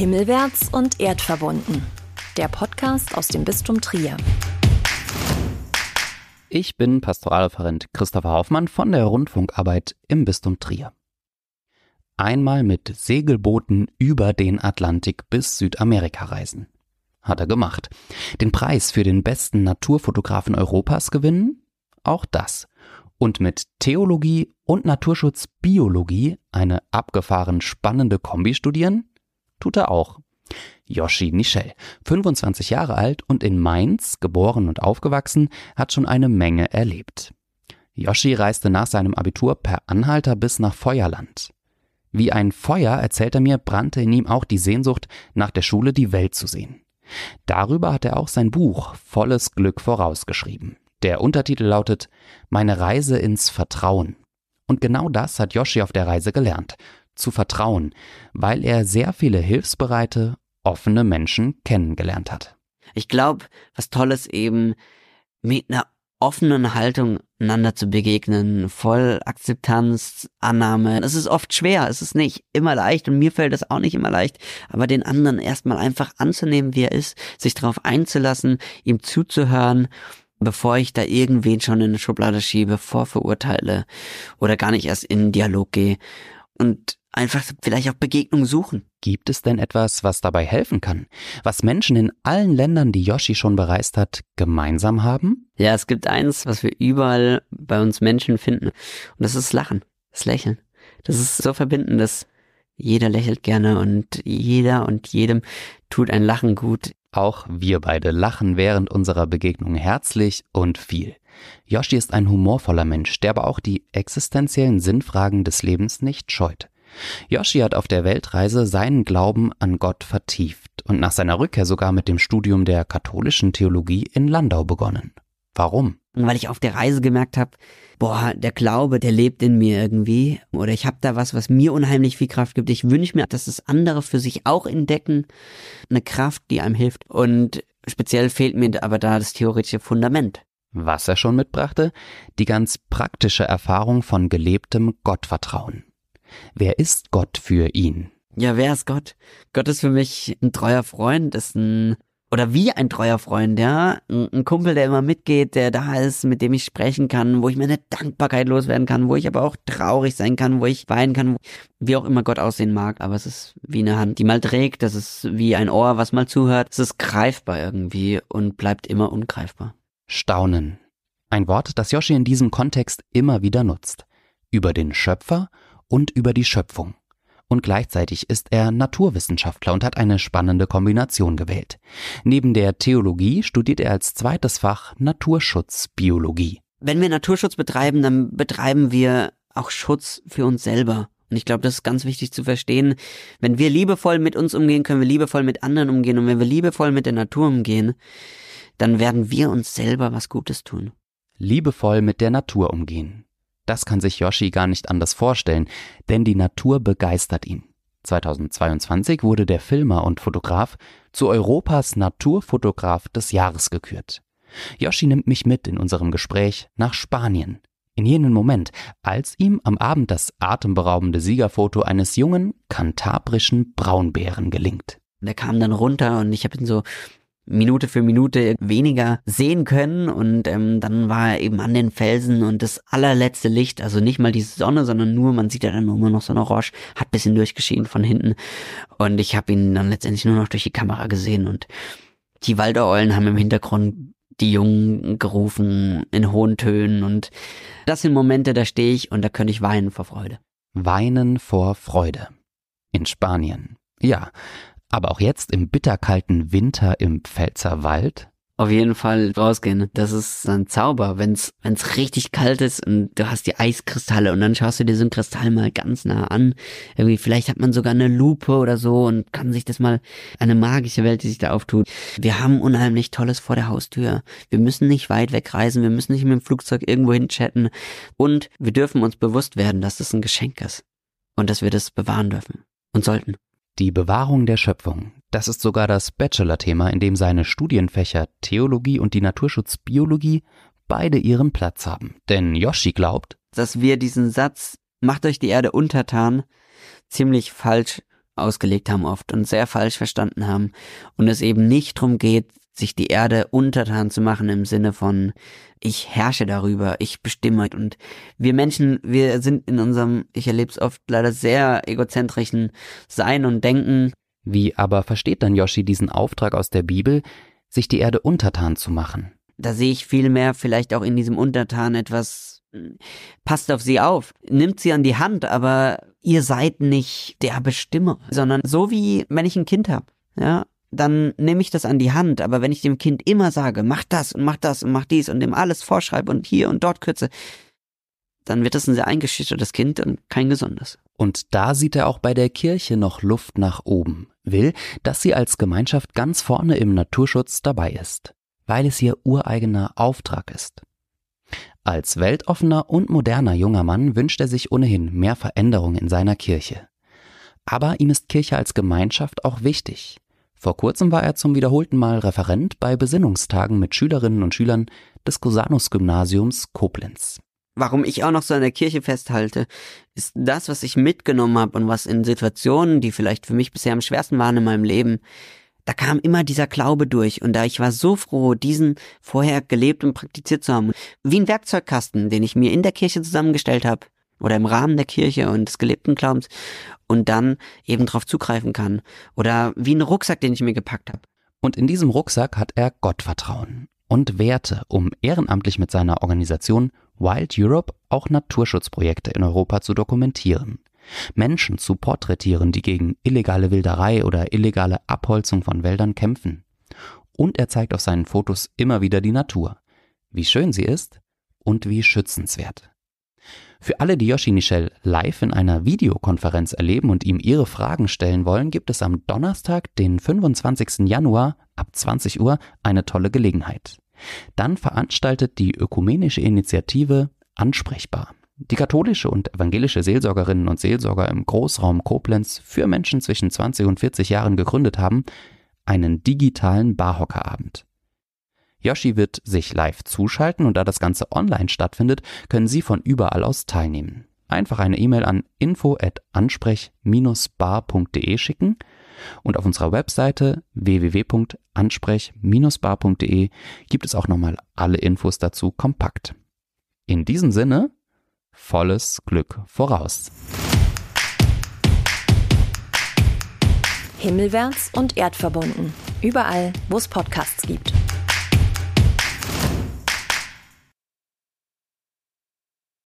Himmelwärts und erdverbunden. Der Podcast aus dem Bistum Trier. Ich bin Pastoralreferent Christopher Hoffmann von der Rundfunkarbeit im Bistum Trier. Einmal mit Segelbooten über den Atlantik bis Südamerika reisen. Hat er gemacht. Den Preis für den besten Naturfotografen Europas gewinnen? Auch das. Und mit Theologie und Naturschutzbiologie eine abgefahren spannende Kombi studieren? Tut er auch. Yoshi Nichel, 25 Jahre alt und in Mainz geboren und aufgewachsen, hat schon eine Menge erlebt. Yoshi reiste nach seinem Abitur per Anhalter bis nach Feuerland. Wie ein Feuer, erzählt er mir, brannte in ihm auch die Sehnsucht, nach der Schule die Welt zu sehen. Darüber hat er auch sein Buch Volles Glück vorausgeschrieben. Der Untertitel lautet Meine Reise ins Vertrauen. Und genau das hat Yoshi auf der Reise gelernt zu vertrauen, weil er sehr viele hilfsbereite, offene Menschen kennengelernt hat. Ich glaube, was Tolles eben mit einer offenen Haltung einander zu begegnen, voll Akzeptanz, Annahme. Es ist oft schwer, es ist nicht immer leicht und mir fällt es auch nicht immer leicht, aber den anderen erstmal einfach anzunehmen, wie er ist, sich darauf einzulassen, ihm zuzuhören, bevor ich da irgendwen schon in eine Schublade schiebe, vorverurteile oder gar nicht erst in den Dialog gehe. Und einfach vielleicht auch Begegnung suchen. Gibt es denn etwas, was dabei helfen kann? Was Menschen in allen Ländern, die Yoshi schon bereist hat, gemeinsam haben? Ja, es gibt eins, was wir überall bei uns Menschen finden. Und das ist Lachen, das Lächeln. Das ist so verbindend, dass jeder lächelt gerne und jeder und jedem tut ein Lachen gut. Auch wir beide lachen während unserer Begegnung herzlich und viel. Yoshi ist ein humorvoller Mensch, der aber auch die existenziellen Sinnfragen des Lebens nicht scheut. Yoshi hat auf der Weltreise seinen Glauben an Gott vertieft und nach seiner Rückkehr sogar mit dem Studium der katholischen Theologie in Landau begonnen. Warum? Weil ich auf der Reise gemerkt habe, boah, der Glaube, der lebt in mir irgendwie. Oder ich habe da was, was mir unheimlich viel Kraft gibt. Ich wünsche mir, dass das andere für sich auch entdecken. Eine Kraft, die einem hilft. Und speziell fehlt mir aber da das theoretische Fundament. Was er schon mitbrachte? Die ganz praktische Erfahrung von gelebtem Gottvertrauen. Wer ist Gott für ihn? Ja, wer ist Gott? Gott ist für mich ein treuer Freund, ist ein oder wie ein treuer Freund, ja, ein Kumpel, der immer mitgeht, der da ist, mit dem ich sprechen kann, wo ich meine Dankbarkeit loswerden kann, wo ich aber auch traurig sein kann, wo ich weinen kann, wie auch immer Gott aussehen mag, aber es ist wie eine Hand, die mal trägt, das ist wie ein Ohr, was mal zuhört, es ist greifbar irgendwie und bleibt immer ungreifbar. Staunen. Ein Wort, das Yoshi in diesem Kontext immer wieder nutzt. Über den Schöpfer und über die Schöpfung. Und gleichzeitig ist er Naturwissenschaftler und hat eine spannende Kombination gewählt. Neben der Theologie studiert er als zweites Fach Naturschutzbiologie. Wenn wir Naturschutz betreiben, dann betreiben wir auch Schutz für uns selber. Und ich glaube, das ist ganz wichtig zu verstehen. Wenn wir liebevoll mit uns umgehen, können wir liebevoll mit anderen umgehen. Und wenn wir liebevoll mit der Natur umgehen, dann werden wir uns selber was Gutes tun. Liebevoll mit der Natur umgehen. Das kann sich Yoshi gar nicht anders vorstellen, denn die Natur begeistert ihn. 2022 wurde der Filmer und Fotograf zu Europas Naturfotograf des Jahres gekürt. Yoshi nimmt mich mit in unserem Gespräch nach Spanien. In jenen Moment, als ihm am Abend das atemberaubende Siegerfoto eines jungen, kantabrischen Braunbären gelingt. Der kam dann runter und ich habe ihn so Minute für Minute weniger sehen können und ähm, dann war er eben an den Felsen und das allerletzte Licht, also nicht mal die Sonne, sondern nur, man sieht ja dann nur noch so eine Orange, hat bisschen durchgeschieden von hinten und ich habe ihn dann letztendlich nur noch durch die Kamera gesehen und die Waldereulen haben im Hintergrund die Jungen gerufen in hohen Tönen und das sind Momente, da stehe ich und da könnte ich weinen vor Freude. Weinen vor Freude. In Spanien. Ja, aber auch jetzt im bitterkalten Winter im Pfälzer Wald? Auf jeden Fall rausgehen. Das ist ein Zauber, wenn's wenn's richtig kalt ist und du hast die Eiskristalle und dann schaust du dir so einen Kristall mal ganz nah an. Irgendwie vielleicht hat man sogar eine Lupe oder so und kann sich das mal eine magische Welt, die sich da auftut. Wir haben unheimlich Tolles vor der Haustür. Wir müssen nicht weit wegreisen, wir müssen nicht mit dem Flugzeug irgendwo hin chatten und wir dürfen uns bewusst werden, dass das ein Geschenk ist und dass wir das bewahren dürfen und sollten. Die Bewahrung der Schöpfung, das ist sogar das Bachelor-Thema, in dem seine Studienfächer Theologie und die Naturschutzbiologie beide ihren Platz haben. Denn Yoshi glaubt, dass wir diesen Satz, macht euch die Erde untertan, ziemlich falsch ausgelegt haben oft und sehr falsch verstanden haben und es eben nicht darum geht, sich die Erde untertan zu machen im Sinne von ich herrsche darüber, ich bestimme und wir Menschen, wir sind in unserem, ich erlebe es oft leider sehr egozentrischen Sein und Denken. Wie aber versteht dann Yoshi diesen Auftrag aus der Bibel, sich die Erde untertan zu machen? Da sehe ich viel mehr vielleicht auch in diesem Untertan etwas passt auf sie auf, nimmt sie an die Hand, aber ihr seid nicht der Bestimmer, sondern so wie wenn ich ein Kind habe, ja, dann nehme ich das an die Hand, aber wenn ich dem Kind immer sage, mach das und mach das und mach dies und dem alles vorschreibe und hier und dort kürze, dann wird das ein sehr eingeschüchtertes Kind und kein gesundes. Und da sieht er auch bei der Kirche noch Luft nach oben, will, dass sie als Gemeinschaft ganz vorne im Naturschutz dabei ist, weil es ihr ureigener Auftrag ist. Als weltoffener und moderner junger Mann wünscht er sich ohnehin mehr Veränderung in seiner Kirche. Aber ihm ist Kirche als Gemeinschaft auch wichtig. Vor kurzem war er zum wiederholten Mal Referent bei Besinnungstagen mit Schülerinnen und Schülern des Cusanus-Gymnasiums Koblenz. Warum ich auch noch so an der Kirche festhalte, ist das, was ich mitgenommen habe und was in Situationen, die vielleicht für mich bisher am schwersten waren in meinem Leben, da kam immer dieser Glaube durch und da ich war so froh, diesen vorher gelebt und praktiziert zu haben, wie ein Werkzeugkasten, den ich mir in der Kirche zusammengestellt habe oder im Rahmen der Kirche und des gelebten Glaubens und dann eben drauf zugreifen kann oder wie ein Rucksack, den ich mir gepackt habe. Und in diesem Rucksack hat er Gottvertrauen und Werte, um ehrenamtlich mit seiner Organisation Wild Europe auch Naturschutzprojekte in Europa zu dokumentieren. Menschen zu porträtieren, die gegen illegale Wilderei oder illegale Abholzung von Wäldern kämpfen. Und er zeigt auf seinen Fotos immer wieder die Natur, wie schön sie ist und wie schützenswert. Für alle, die Yoshi Nichel live in einer Videokonferenz erleben und ihm ihre Fragen stellen wollen, gibt es am Donnerstag, den 25. Januar ab 20 Uhr eine tolle Gelegenheit. Dann veranstaltet die ökumenische Initiative Ansprechbar die katholische und evangelische Seelsorgerinnen und Seelsorger im Großraum Koblenz für Menschen zwischen 20 und 40 Jahren gegründet haben, einen digitalen Barhockerabend. Yoshi wird sich live zuschalten und da das Ganze online stattfindet, können Sie von überall aus teilnehmen. Einfach eine E-Mail an info@ansprech-bar.de schicken und auf unserer Webseite www.ansprech-bar.de gibt es auch nochmal alle Infos dazu kompakt. In diesem Sinne volles Glück voraus. Himmelwärts und erdverbunden. Überall, wo es Podcasts gibt.